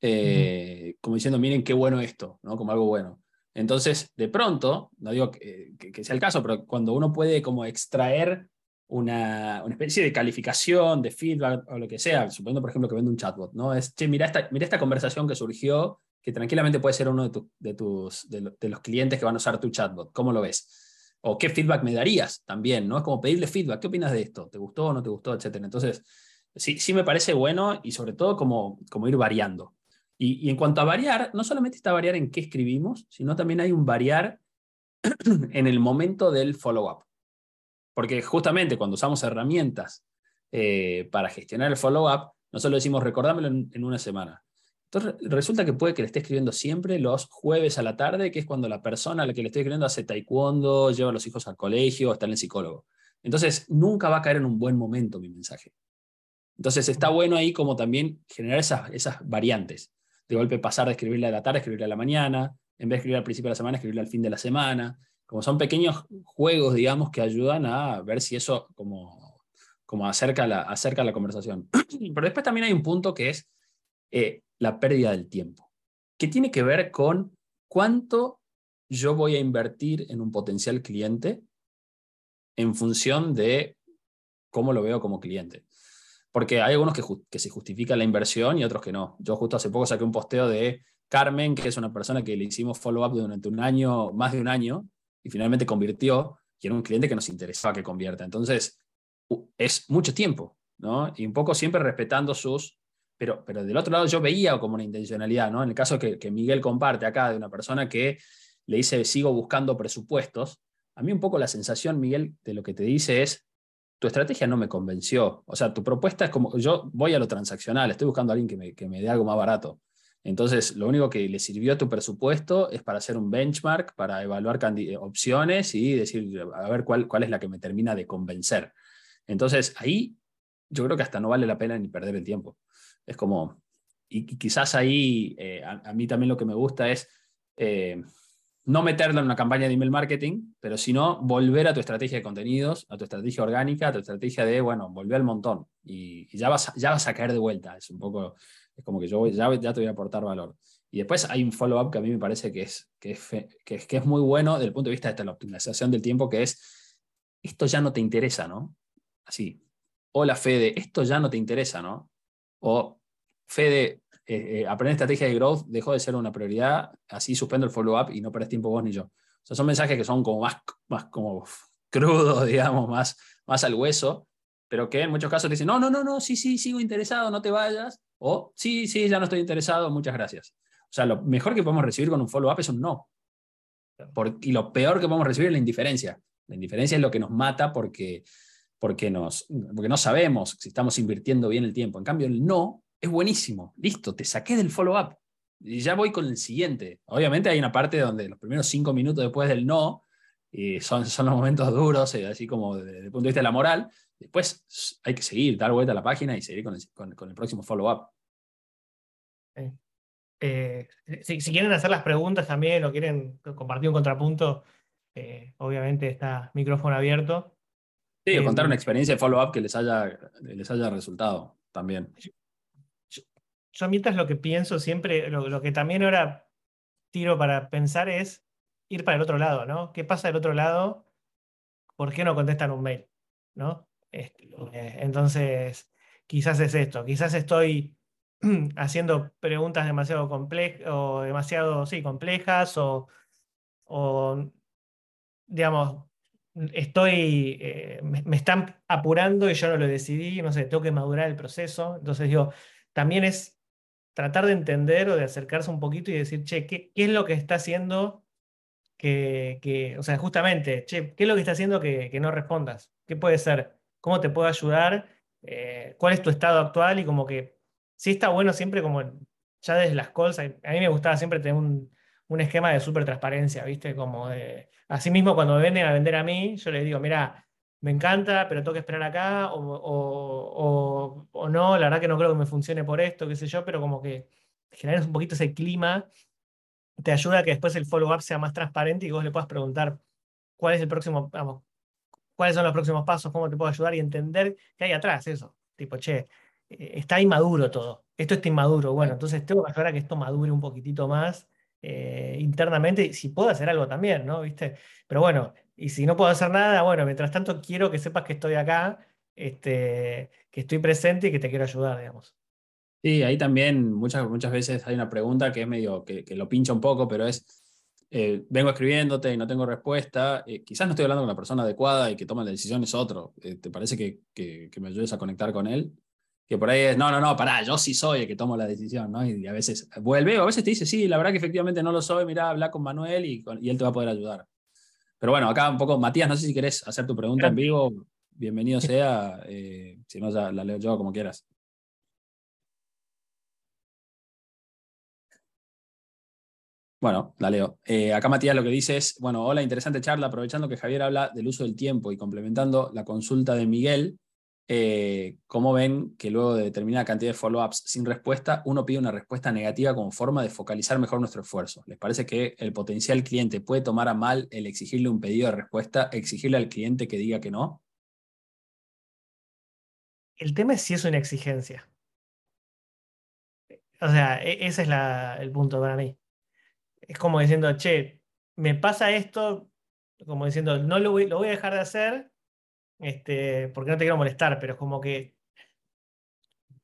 Eh, como diciendo, miren qué bueno esto, ¿no? Como algo bueno. Entonces, de pronto, no digo que, que, sea el caso, pero cuando uno puede como extraer una, especie de calificación, de feedback o lo que sea, suponiendo por ejemplo que vende un chatbot, ¿no? Es, che, mira esta, mira esta conversación que surgió, que tranquilamente puede ser uno de, de tus, de, los clientes que van a usar tu chatbot, ¿cómo lo ves? O qué feedback me darías también, ¿no? Es como pedirle feedback, ¿qué opinas de esto? ¿Te gustó o no te gustó? Etcétera. Entonces, sí, sí me parece bueno y sobre todo como, como ir variando. Y, y en cuanto a variar, no solamente está variar en qué escribimos, sino también hay un variar en el momento del follow-up. Porque justamente cuando usamos herramientas eh, para gestionar el follow-up, no solo decimos recordámelo en, una semana. Entonces resulta que puede que le esté escribiendo siempre los jueves a la tarde, que es cuando la persona a la que le estoy escribiendo hace taekwondo, lleva a los hijos al colegio, está en el psicólogo. Entonces nunca va a caer en un buen momento mi mensaje. Entonces está bueno ahí como también generar esas, esas variantes. De golpe pasar de escribirle a la tarde, escribirle a la mañana, en vez de escribir al principio de la semana, escribirle al fin de la semana como son pequeños juegos, digamos, que ayudan a ver si eso como, como acerca, la, acerca la conversación. Pero después también hay un punto que es eh, la pérdida del tiempo, que tiene que ver con cuánto yo voy a invertir en un potencial cliente en función de cómo lo veo como cliente. Porque hay algunos que, que se justifica la inversión y otros que no. Yo justo hace poco saqué un posteo de Carmen, que es una persona que le hicimos follow-up durante un año, más de un año, y finalmente convirtió y era un cliente que nos interesaba que convierta. Entonces, es mucho tiempo, ¿no? Y un poco siempre respetando sus... Pero, pero del otro lado yo veía como una intencionalidad, ¿no? En el caso que, que Miguel comparte acá de una persona que le dice, sigo buscando presupuestos, a mí un poco la sensación, Miguel, de lo que te dice es, tu estrategia no me convenció. O sea, tu propuesta es como, yo voy a lo transaccional, estoy buscando a alguien que me, que me dé algo más barato. Entonces, lo único que le sirvió a tu presupuesto es para hacer un benchmark, para evaluar opciones y decir, a ver cuál, cuál es la que me termina de convencer. Entonces, ahí yo creo que hasta no vale la pena ni perder el tiempo. Es como, y, quizás ahí eh, a, mí también lo que me gusta es eh, no meterlo en una campaña de email marketing, pero sino volver a tu estrategia de contenidos, a tu estrategia orgánica, a tu estrategia de, bueno, volver al montón y, ya, vas, ya vas a caer de vuelta. Es un poco, es como que yo ya, ya te voy a aportar valor. Y después hay un follow-up que a mí me parece que es, que, es, que, es, que es muy bueno desde el punto de vista de la optimización del tiempo, que es, esto ya no te interesa, ¿no? Así, hola Fede, esto ya no te interesa, ¿no? O Fede, eh, eh, aprender estrategia de growth dejó de ser una prioridad, así suspendo el follow-up y no perdés tiempo vos ni yo. O sea, son mensajes que son como más, más como crudos, digamos, más, más al hueso, pero que en muchos casos te dicen, no, no, no, no, sí, sí, sigo interesado, no te vayas, o sí, sí, ya no estoy interesado, muchas gracias. O sea, lo mejor que podemos recibir con un follow-up es un no. y lo peor que podemos recibir es la indiferencia. La indiferencia es lo que nos mata porque, porque, nos, porque no sabemos si estamos invirtiendo bien el tiempo. En cambio, el no es buenísimo. Listo, te saqué del follow-up. Y ya voy con el siguiente. Obviamente hay una parte donde los primeros cinco minutos después del no y son, son los momentos duros, eh, así como desde el punto de vista de la moral. Después hay que seguir, dar vuelta a la página y seguir con el, con, el próximo follow-up. Eh, si, quieren hacer las preguntas también o quieren compartir un contrapunto, eh, obviamente está micrófono abierto. Sí, o contar una experiencia de follow-up que les haya, les haya resultado también. Yo, mientras lo que pienso siempre, lo, que también ahora tiro para pensar es ir para el otro lado, ¿no? ¿Qué pasa del otro lado? ¿Por qué no contestan un mail? ¿No? Este, entonces, quizás es esto, quizás estoy haciendo preguntas demasiado complejas o demasiado, sí, complejas o, digamos, estoy, eh, me, están apurando y yo no lo decidí, no sé, tengo que madurar el proceso. Entonces digo, también es tratar de entender o de acercarse un poquito y decir, che, ¿qué, qué es lo que está haciendo que, o sea, justamente, che, ¿qué es lo que está haciendo que, que no respondas? ¿Qué puede ser? ¿Cómo te puedo ayudar? Eh, ¿Cuál es tu estado actual? Y como que sí está bueno siempre como ya desde las calls, a mí me gustaba siempre tener un, un esquema de súper transparencia, ¿viste? Como de, así mismo cuando me vienen a vender a mí, yo les digo, mira, me encanta, pero tengo que esperar acá, o, o, o, no, la verdad que no creo que me funcione por esto, qué sé yo, pero como que generas un poquito ese clima te ayuda a que después el follow-up sea más transparente y vos le puedas preguntar cuál es el próximo, vamos, cuáles son los próximos pasos, cómo te puedo ayudar y entender qué hay atrás, eso. Tipo, che, eh, está inmaduro todo. Esto está inmaduro. Bueno, entonces tengo que ayudar a que esto madure un poquitito más eh, internamente, si puedo hacer algo también, ¿no? ¿Viste? Pero bueno, y si no puedo hacer nada, bueno, mientras tanto quiero que sepas que estoy acá, este, que estoy presente y que te quiero ayudar, digamos. Sí, ahí también muchas, muchas veces hay una pregunta que es medio que, lo pincha un poco, pero es, eh, vengo escribiéndote y no tengo respuesta, eh, quizás no estoy hablando con la persona adecuada y que toma la decisión es otro, eh, ¿te parece que, que, me ayudes a conectar con él? Que por ahí es, no, no, no, pará, yo sí soy el que tomo la decisión, ¿no? Y, a veces vuelve o a veces te dice, sí, la verdad que efectivamente no lo soy, mira, habla con Manuel y, y él te va a poder ayudar. Pero bueno, acá un poco, Matías, no sé si querés hacer tu pregunta en vivo, bienvenido sea, si no, ya la leo yo como quieras. Bueno, la leo. Eh, acá Matías lo que dice es, bueno, hola, interesante charla, aprovechando que Javier habla del uso del tiempo y complementando la consulta de Miguel, eh, ¿cómo ven que luego de determinada cantidad de follow-ups sin respuesta, uno pide una respuesta negativa como forma de focalizar mejor nuestro esfuerzo? ¿Les parece que el potencial cliente puede tomar a mal el exigirle un pedido de respuesta, exigirle al cliente que diga que no? El tema es si es una exigencia. O sea, e-, ese es el punto para mí es como diciendo, che, me pasa esto, como diciendo, no lo voy, lo voy a dejar de hacer este, porque no te quiero molestar, pero es como que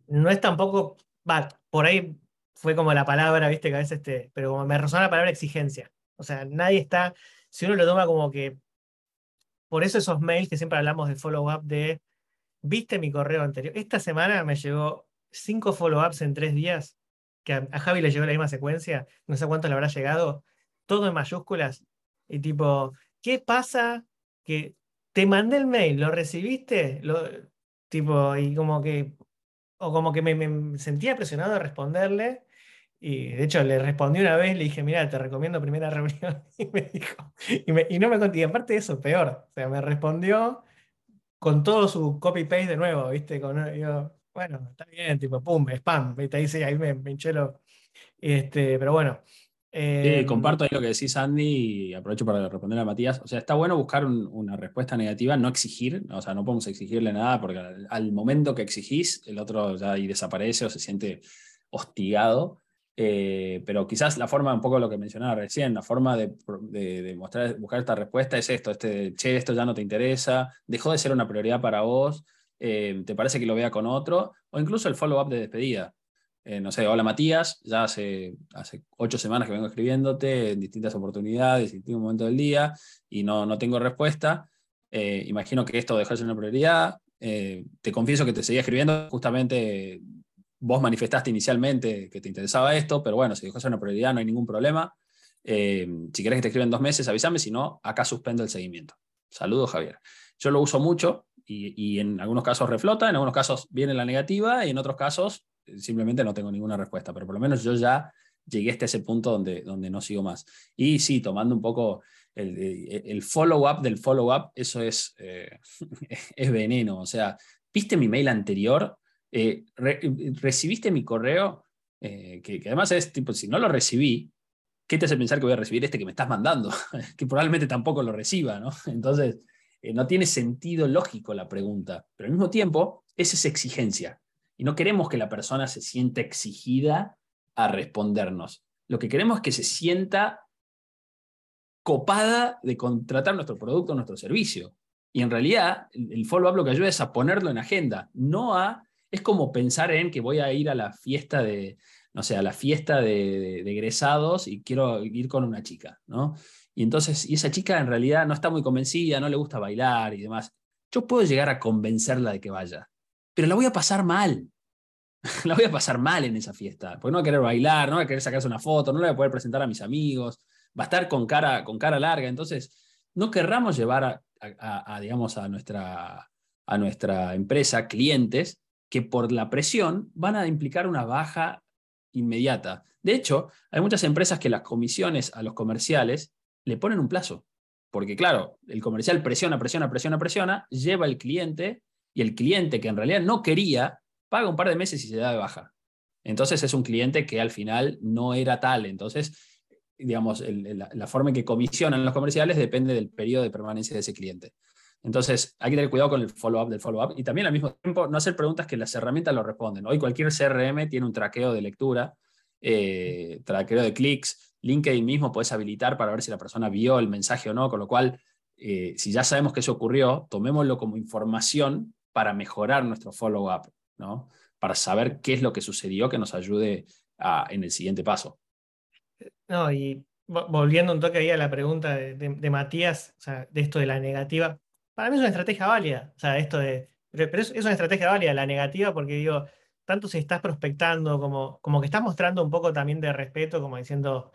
no es tampoco, va, por ahí fue como la palabra, viste, que a veces pero como me resonó la palabra exigencia. O sea, nadie está, si uno lo toma como que, por eso esos mails que siempre hablamos de follow-up de, viste mi correo anterior, esta semana me llegó cinco follow-ups en tres días que a, Javi le llegó la misma secuencia, no sé cuánto le habrá llegado, todo en mayúsculas, y tipo, ¿qué pasa? Que te mandé el mail, ¿lo recibiste? Lo, tipo, y como que, o como que me, sentía presionado de responderle, Y de hecho le respondí una vez, le dije, mira, te recomiendo primera reunión. Y me dijo, y, no me contó, y aparte de eso, peor. O sea, me respondió con todo su copy-paste de nuevo, ¿viste? Con, yo, bueno, está bien, tipo, pum, spam, ¿viste? Ahí, sí, ahí me, me hinché Este, pero bueno. Eh, comparto ahí lo que decís, Andy, y aprovecho para responder a Matías. O sea, está bueno buscar una respuesta negativa, no exigir, o sea, no podemos exigirle nada, porque al, momento que exigís, el otro ya ahí desaparece o se siente hostigado. Eh, pero quizás la forma, un poco lo que mencionaba recién, la forma de, de, mostrar, buscar esta respuesta es esto, este, che, esto ya no te interesa, dejó de ser una prioridad para vos, eh, te parece que lo vea con otro, o incluso el follow-up de despedida. Eh, no sé, hola Matías, ya hace, hace ocho semanas que vengo escribiéndote en distintas oportunidades, en distintos momentos del día, y no, no tengo respuesta. Eh, imagino que esto dejó de ser una prioridad. Eh, te confieso que te seguía escribiendo, justamente vos manifestaste inicialmente que te interesaba esto, pero bueno, si dejó de ser una prioridad no hay ningún problema. si querés que te escriba en dos meses, avísame, si no, acá suspendo el seguimiento. Saludos, Javier. Yo lo uso mucho y, y en algunos casos reflota, en algunos casos viene la negativa y en otros casos simplemente no tengo ninguna respuesta, pero por lo menos yo ya llegué hasta ese punto donde, donde no sigo más. Y sí, tomando un poco el, el follow-up del follow-up, eso es, eh, es veneno. O sea, ¿viste mi mail anterior? Eh, ¿Recibiste mi correo? Eh, que, que, además es tipo, si no lo recibí, ¿qué te hace pensar que voy a recibir este que me estás mandando? que probablemente tampoco lo reciba, ¿no? Entonces, no tiene sentido lógico la pregunta, pero al mismo tiempo, esa es exigencia. Y no queremos que la persona se sienta exigida a respondernos. Lo que queremos es que se sienta copada de contratar nuestro producto, nuestro servicio. Y en realidad, el follow-up lo que ayuda es a ponerlo en agenda, no a... Es como pensar en que voy a ir a la fiesta de, no sé, a la fiesta de, egresados y quiero ir con una chica, ¿no? Y entonces, y esa chica en realidad no está muy convencida, no le gusta bailar y demás. Yo puedo llegar a convencerla de que vaya, pero la voy a pasar mal. la voy a pasar mal en esa fiesta, porque no va a querer bailar, no va a querer sacarse una foto, no la voy a poder presentar a mis amigos, va a estar con cara, con cara larga. Entonces, no querramos llevar a, digamos, a nuestra, a nuestra empresa clientes que por la presión van a implicar una baja inmediata. De hecho, hay muchas empresas que las comisiones a los comerciales le ponen un plazo. Porque claro, el comercial presiona, presiona, presiona, presiona, lleva el cliente y el cliente que en realidad no quería, paga un par de meses y se da de baja. Entonces es un cliente que al final no era tal. Entonces, digamos, la, forma en que comisionan los comerciales depende del periodo de permanencia de ese cliente. Entonces, hay que tener cuidado con el follow-up del follow-up y también al mismo tiempo no hacer preguntas que las herramientas lo responden. Hoy cualquier CRM tiene un traqueo de lectura, eh, traqueo de clics. LinkedIn mismo puedes habilitar para ver si la persona vio el mensaje o no, con lo cual, eh, si ya sabemos que eso ocurrió, tomémoslo como información para mejorar nuestro follow-up, ¿no? Para saber qué es lo que sucedió que nos ayude en el siguiente paso. No, y volviendo un toque ahí a la pregunta de, Matías, o sea, de esto de la negativa, para mí es una estrategia válida, o sea, esto de, pero, es, una estrategia válida la negativa porque digo, tanto si estás prospectando como, como que estás mostrando un poco también de respeto, como diciendo,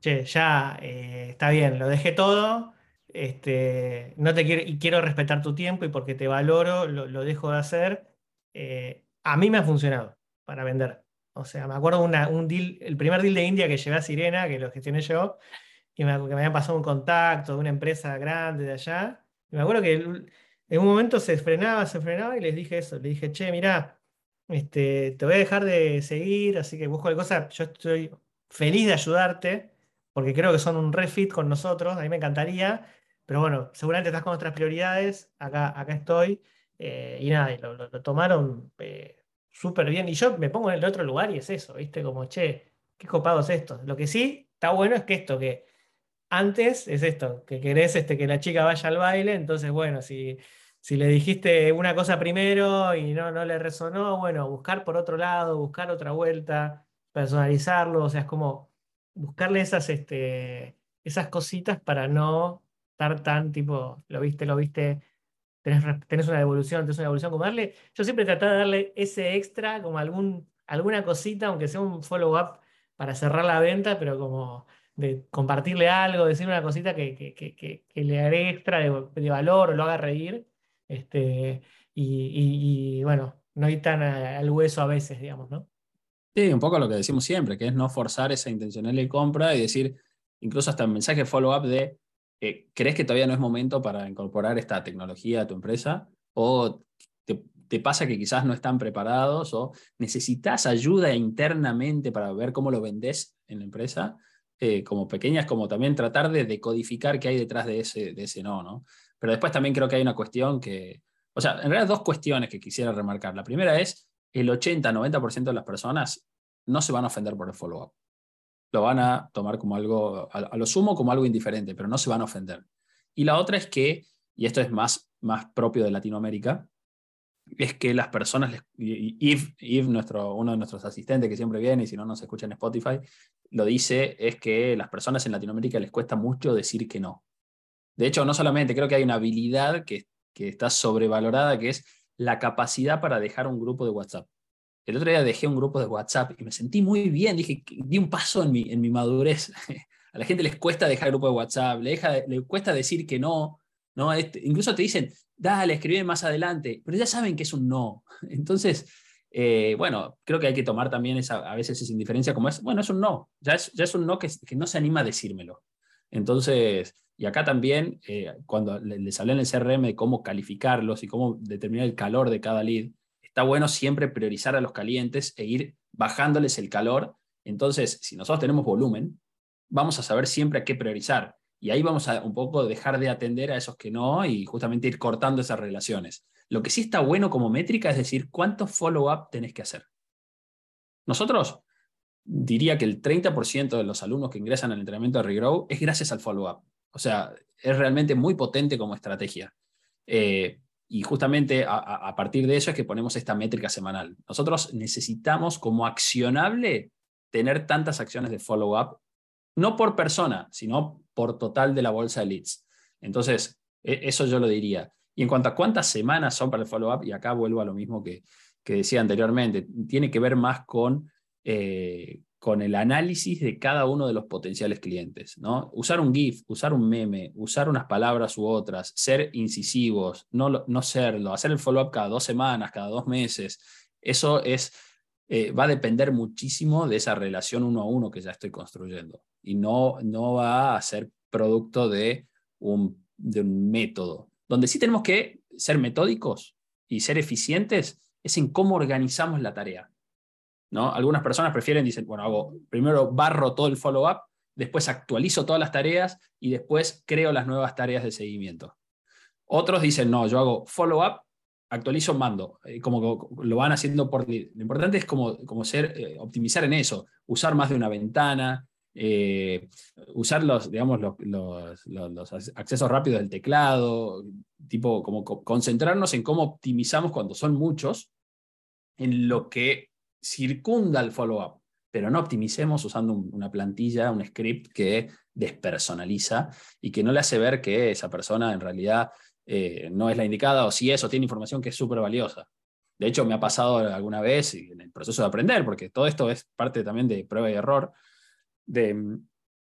che, ya eh, está bien, lo dejé todo, este, no te quiero, y quiero respetar tu tiempo y porque te valoro, lo, dejo de hacer. Eh, a mí me ha funcionado para vender. O sea, me acuerdo una, un deal, el primer deal de India que llevé a Sirena, que lo gestioné yo, y me, que me habían pasado un contacto de una empresa grande de allá. Y me acuerdo que en un momento se frenaba, se frenaba y les dije eso. Le dije, che, mirá, este, te voy a dejar de seguir, así que busco cualquier cosa. Yo estoy feliz de ayudarte, porque creo que son un refit con nosotros, a mí me encantaría. Pero bueno, seguramente estás con otras prioridades, acá, acá estoy, eh, y nada, lo, tomaron eh, súper bien. Y yo me pongo en el otro lugar y es eso, ¿viste? Como, che, qué copado es esto. Lo que sí está bueno es que esto, que antes es esto, que querés este, que la chica vaya al baile, entonces, bueno, si, si le dijiste una cosa primero y no, no le resonó, bueno, buscar por otro lado, buscar otra vuelta, personalizarlo, o sea, es como buscarle esas, este, esas cositas para no estar tan tipo, lo viste, lo viste, tenés, una devolución, tenés una devolución, como darle, yo siempre trato de darle ese extra, como algún, alguna cosita, aunque sea un follow-up para cerrar la venta, pero como de compartirle algo, decir una cosita que, que, que, que le haré extra de, valor o lo haga reír. Este, y, y, bueno, no ir tan al hueso a veces, digamos, ¿no? Sí, un poco lo que decimos siempre, que es no forzar esa intencional de compra y decir, incluso hasta un mensaje follow-up de, eh, ¿crees que todavía no es momento para incorporar esta tecnología a tu empresa? ¿O te, pasa que quizás no están preparados? ¿O necesitas ayuda internamente para ver cómo lo vendes en la empresa? Eh, como pequeñas, como también tratar de decodificar qué hay detrás de ese, de ese no, ¿no? Pero después también creo que hay una cuestión que, o sea, en realidad dos cuestiones que quisiera remarcar. La primera es, el 80-90% de las personas no se van a ofender por el follow-up. Lo van a tomar como algo, a, lo sumo como algo indiferente, pero no se van a ofender. Y la otra es que, y esto es más, más propio de Latinoamérica, es que las personas, Yves, nuestro, uno de nuestros asistentes que siempre viene y si no nos escucha en Spotify, lo dice, es que las personas en Latinoamérica les cuesta mucho decir que no. De hecho, no solamente, creo que hay una habilidad que, que está sobrevalorada, que es la capacidad para dejar un grupo de WhatsApp. El otro día dejé un grupo de WhatsApp y me sentí muy bien, dije, di un paso en mi, en mi madurez. A la gente les cuesta dejar el grupo de WhatsApp, le, cuesta decir que no, ¿no? Este, incluso te dicen, dale, escribe más adelante, pero ya saben que es un no. Entonces, eh, bueno, creo que hay que tomar también esa, a veces esa indiferencia como es, bueno, es un no, ya es, ya es un no que, que no se anima a decírmelo. Entonces, y acá también, eh, cuando les hablé en el CRM de cómo calificarlos y cómo determinar el calor de cada lead, está bueno siempre priorizar a los calientes e ir bajándoles el calor. Entonces, si nosotros tenemos volumen, vamos a saber siempre a qué priorizar. Y ahí vamos a un poco dejar de atender a esos que no y justamente ir cortando esas relaciones. Lo que sí está bueno como métrica es decir, ¿cuántos follow-up tenés que hacer? Nosotros diría que el 30% de los alumnos que ingresan al entrenamiento de Regrow es gracias al follow-up. O sea, es realmente muy potente como estrategia. Eh, y justamente a, partir de eso es que ponemos esta métrica semanal. Nosotros necesitamos como accionable tener tantas acciones de follow-up, no por persona, sino por total de la bolsa de leads. Entonces, e, eso yo lo diría. Y en cuanto a cuántas semanas son para el follow-up, y acá vuelvo a lo mismo que, decía anteriormente, tiene que ver más con eh, con el análisis de cada uno de los potenciales clientes. ¿no? Usar un GIF, usar un meme, usar unas palabras u otras, ser incisivos, no, no serlo, hacer el follow-up cada dos semanas, cada dos meses, eso es, eh, va a depender muchísimo de esa relación uno a uno que ya estoy construyendo y no, no va a ser producto de un, de un método. Donde sí tenemos que ser metódicos y ser eficientes es en cómo organizamos la tarea. ¿No? Algunas personas prefieren, dicen, bueno, hago, primero barro todo el follow-up, después actualizo todas las tareas y después creo las nuevas tareas de seguimiento. Otros dicen, no, yo hago follow-up, actualizo, mando, eh, como lo van haciendo por... Lo importante es como, ser, eh, optimizar en eso, usar más de una ventana, eh, usar los, digamos, los, los, accesos rápidos del teclado, tipo como concentrarnos en cómo optimizamos cuando son muchos, en lo que circunda el follow-up, pero no optimicemos usando una plantilla, un script que despersonaliza y que no le hace ver que esa persona en realidad eh, no es la indicada o si eso tiene información que es súper valiosa. De hecho, me ha pasado alguna vez en el proceso de aprender, porque todo esto es parte también de prueba y error, de,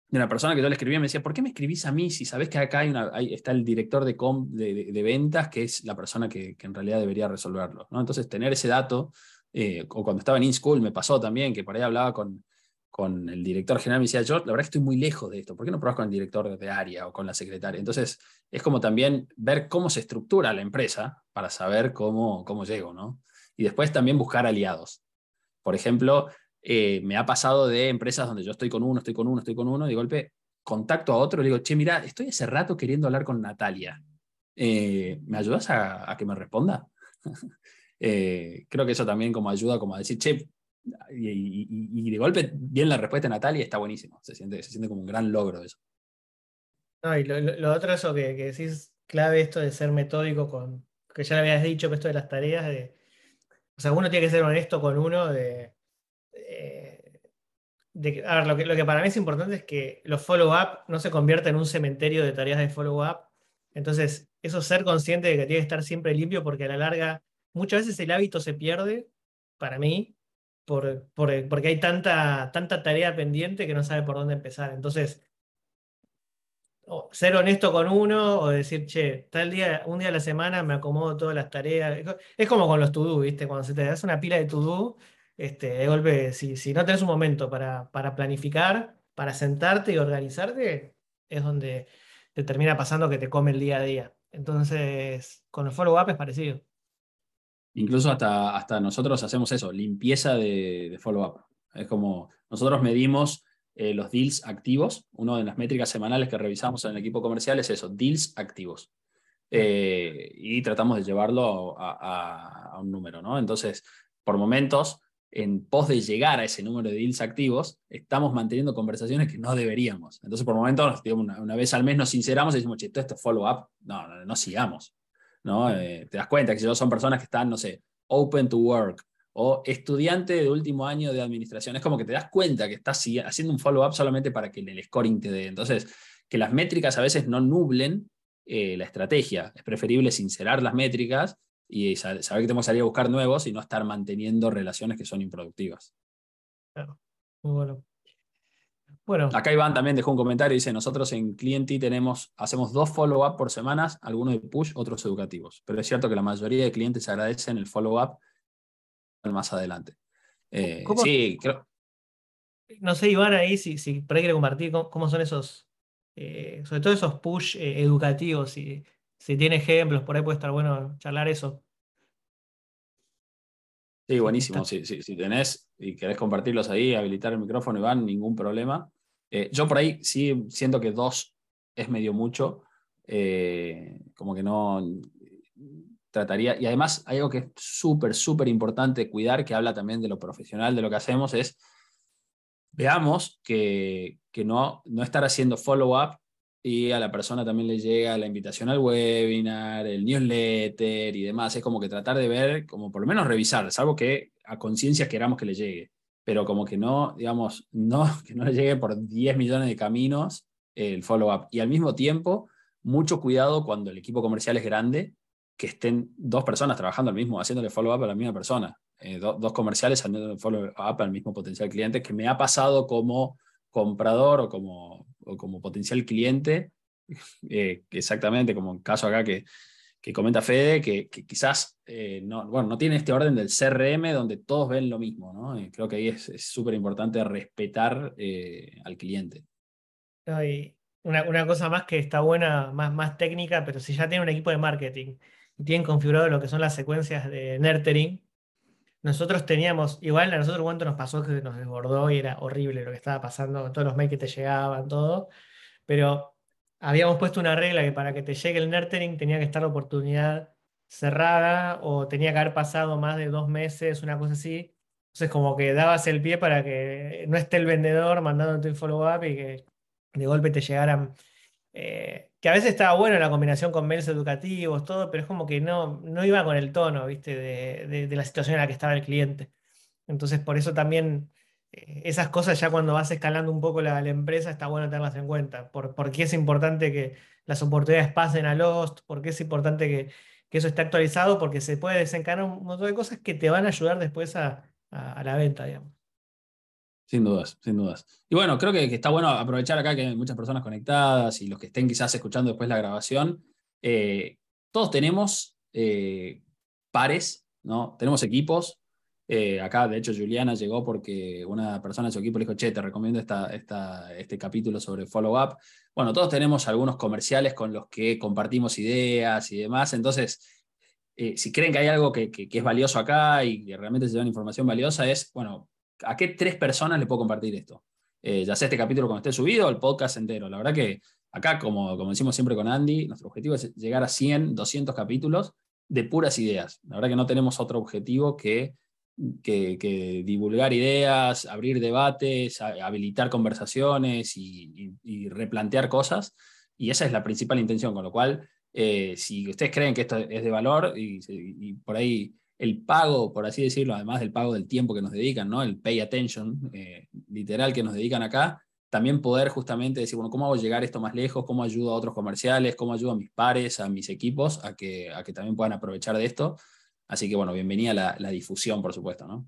una persona que yo le escribía me decía, ¿por qué me escribís a mí si sabes que acá está el director de, de, ventas, que es la persona que, en realidad debería resolverlo? ¿no? Entonces, tener ese dato eh, o cuando estaba en InSchool me pasó también, que por ahí hablaba con, con el director general, me decía, yo la verdad estoy muy lejos de esto, ¿por qué no probas con el director de área o con la secretaria? Entonces, es como también ver cómo se estructura la empresa para saber cómo, cómo llego, ¿no? Y después también buscar aliados. Por ejemplo, eh, me ha pasado de empresas donde yo estoy con uno, estoy con uno, estoy con uno, de golpe contacto a otro, le digo, che, mira, estoy hace rato queriendo hablar con Natalia. Eh, ¿Me ayudas a, a que me responda? Eh, creo que eso también como ayuda como a decir, che, y, de golpe bien la respuesta de Natalia está buenísimo, se siente, se siente como un gran logro eso. No, y lo, otro eso que, que, decís, clave esto de ser metódico con, que ya le habías dicho, que esto de las tareas, de, o sea, uno tiene que ser honesto con uno de... de a ver, lo que, lo que para mí es importante es que los follow-up no se conviertan en un cementerio de tareas de follow-up. Entonces, eso ser consciente de que tiene que estar siempre limpio porque a la larga muchas veces el hábito se pierde, para mí, por, porque hay tanta, tanta tarea pendiente que no sabe por dónde empezar. Entonces, ser honesto con uno o decir, che, tal día, un día a la semana me acomodo todas las tareas. Es como con los to-do, ¿viste? Cuando se te das una pila de to-do, este, de golpe, si, si no tenés un momento para, para planificar, para sentarte y organizarte, es donde te termina pasando que te come el día a día. Entonces, con el follow-up es parecido. Incluso hasta, hasta nosotros hacemos eso, limpieza de, follow-up. Es como nosotros medimos eh, los deals activos. Una de las métricas semanales que revisamos en el equipo comercial es eso, deals activos. Eh, y tratamos de llevarlo a, a, un número, ¿no? Entonces, por momentos, en pos de llegar a ese número de deals activos, estamos manteniendo conversaciones que no deberíamos. Entonces, por momentos, una, una vez al mes nos sinceramos y decimos, che, esto es follow-up, no, no, no sigamos. ¿No? Eh, te das cuenta que si son personas que están, no sé, open to work o estudiante de último año de administración, es como que te das cuenta que estás haciendo un follow-up solamente para que el scoring te dé. Entonces, que las métricas a veces no nublen eh, la estrategia. Es preferible sincerar las métricas y saber que tenemos que salir a buscar nuevos y no estar manteniendo relaciones que son improductivas. Claro, muy bueno. Bueno. Acá Iván también dejó un comentario, dice, nosotros en Clienti tenemos, hacemos dos follow-up por semanas, algunos de push, otros educativos. Pero es cierto que la mayoría de clientes agradecen el follow-up más adelante. Eh, sí, creo. No sé, Iván, ahí si, si por ahí quiere compartir cómo, son esos, eh, sobre todo esos push eh, educativos, si, si tiene ejemplos, por ahí puede estar bueno charlar eso. Sí, buenísimo. Si, si, tenés y querés compartirlos ahí, habilitar el micrófono, Iván, ningún problema. Eh, yo por ahí sí siento que dos es medio mucho, eh, como que no trataría, y además hay algo que es súper, súper importante cuidar, que habla también de lo profesional, de lo que hacemos, es veamos que, no, no estar haciendo follow-up y a la persona también le llega la invitación al webinar, el newsletter y demás. Es como que tratar de ver, como por lo menos revisar, salvo que a conciencia queramos que le llegue pero como que no, digamos, no, que no le llegue por 10 millones de caminos el follow-up. Y al mismo tiempo, mucho cuidado cuando el equipo comercial es grande, que estén dos personas trabajando al mismo, haciéndole follow-up a la misma persona. Eh, dos comerciales haciendo follow-up al mismo potencial cliente, que me ha pasado como comprador o como, o como potencial cliente, eh, exactamente como el caso acá que que comenta Fede, que, quizás eh, no, bueno, no tiene este orden del CRM donde todos ven lo mismo. ¿no? creo que ahí es súper importante respetar eh, al cliente. una, una, cosa más que está buena, más, más técnica, pero si ya tiene un equipo de marketing y tienen configurado lo que son las secuencias de nurturing, nosotros teníamos, igual a nosotros cuánto nos pasó que nos desbordó y era horrible lo que estaba pasando, todos los mails que te llegaban, todo, pero habíamos puesto una regla que para que te llegue el nurturing tenía que estar la oportunidad cerrada o tenía que haber pasado más de dos meses, una cosa así. Entonces como que dabas el pie para que no esté el vendedor mandándote un follow-up y que de golpe te llegaran... Eh, que a veces estaba bueno la combinación con mails educativos, todo, pero es como que no, no iba con el tono, ¿viste? De, de la situación en la que estaba el cliente. Entonces por eso también esas cosas ya cuando vas escalando un poco la, empresa está bueno tenerlas en cuenta. Por, qué es importante que las oportunidades pasen a Lost, por qué es importante que, eso esté actualizado, porque se puede desencadenar un montón de cosas que te van a ayudar después a, la venta, digamos. Sin dudas, sin dudas. Y bueno, creo que, está bueno aprovechar acá que hay muchas personas conectadas y los que estén quizás escuchando después la grabación. Eh, todos tenemos eh, pares, ¿no? Tenemos equipos, eh, acá, de hecho, Juliana llegó porque una persona de su equipo le dijo, che, te recomiendo esta, este capítulo sobre follow-up. Bueno, todos tenemos algunos comerciales con los que compartimos ideas y demás, entonces, eh, si creen que hay algo que, que, es valioso acá y que realmente se lleva información valiosa, es, bueno, ¿a qué tres personas le puedo compartir esto? Eh, ya sea este capítulo cuando esté subido o el podcast entero. La verdad que acá, como, como decimos siempre con Andy, nuestro objetivo es llegar a 100, 200 capítulos de puras ideas. La verdad que no tenemos otro objetivo que que, divulgar ideas, abrir debates, habilitar conversaciones y, replantear cosas. Y esa es la principal intención, con lo cual, eh, si ustedes creen que esto es de valor y, por ahí el pago, por así decirlo, además del pago del tiempo que nos dedican, ¿no? el pay attention eh, literal que nos dedican acá, también poder justamente decir, bueno, ¿cómo hago llegar esto más lejos? ¿Cómo ayudo a otros comerciales? ¿Cómo ayudo a mis pares, a mis equipos a que, a que también puedan aprovechar de esto? Así que bueno, bienvenida la, la difusión, por supuesto, ¿no?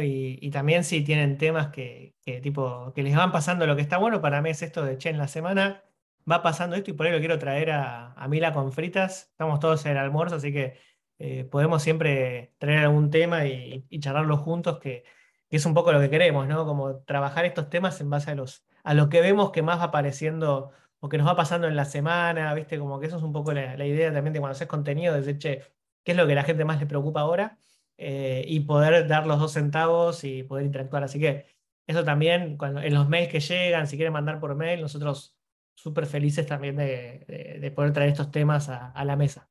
Y, también si tienen temas que, tipo, que les van pasando, lo que está bueno para mí es esto de, che, en la semana va pasando esto y por ahí lo quiero traer a, a Mila con fritas. Estamos todos en el almuerzo, así que eh, podemos siempre traer algún tema y, charlarlo juntos, que, es un poco lo que queremos, ¿no? Como trabajar estos temas en base a, los, a lo que vemos que más va apareciendo o que nos va pasando en la semana, ¿viste? Como que eso es un poco la, idea también de cuando haces contenido, de decir, che, ¿qué es lo que la gente más le preocupa ahora? Eh, y poder dar los dos centavos y poder interactuar. Así que eso también, cuando, en los mails que llegan, si quieren mandar por mail, nosotros súper felices también de, poder traer estos temas a, la mesa.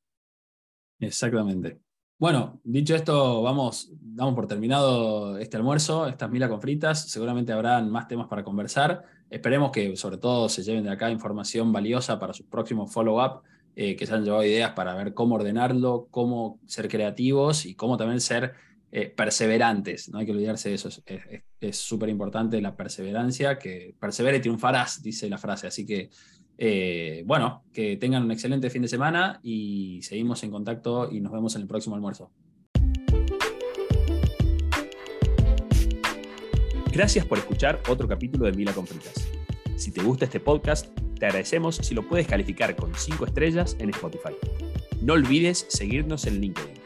Exactamente. Bueno, dicho esto, vamos, damos por terminado este almuerzo, estas mila con fritas. Seguramente habrán más temas para conversar. Esperemos que sobre todo se lleven de acá información valiosa para sus próximos follow-up, eh, que se han llevado ideas para ver cómo ordenarlo, cómo ser creativos y cómo también ser eh, perseverantes, no hay que olvidarse de eso, es súper importante la perseverancia, que persevere y triunfarás, dice la frase, así que eh, bueno, que tengan un excelente fin de semana y seguimos en contacto y nos vemos en el próximo almuerzo. Gracias por escuchar otro capítulo de Mila con Si te gusta este podcast, te agradecemos si lo puedes calificar con 5 estrellas en Spotify. No olvides seguirnos en LinkedIn.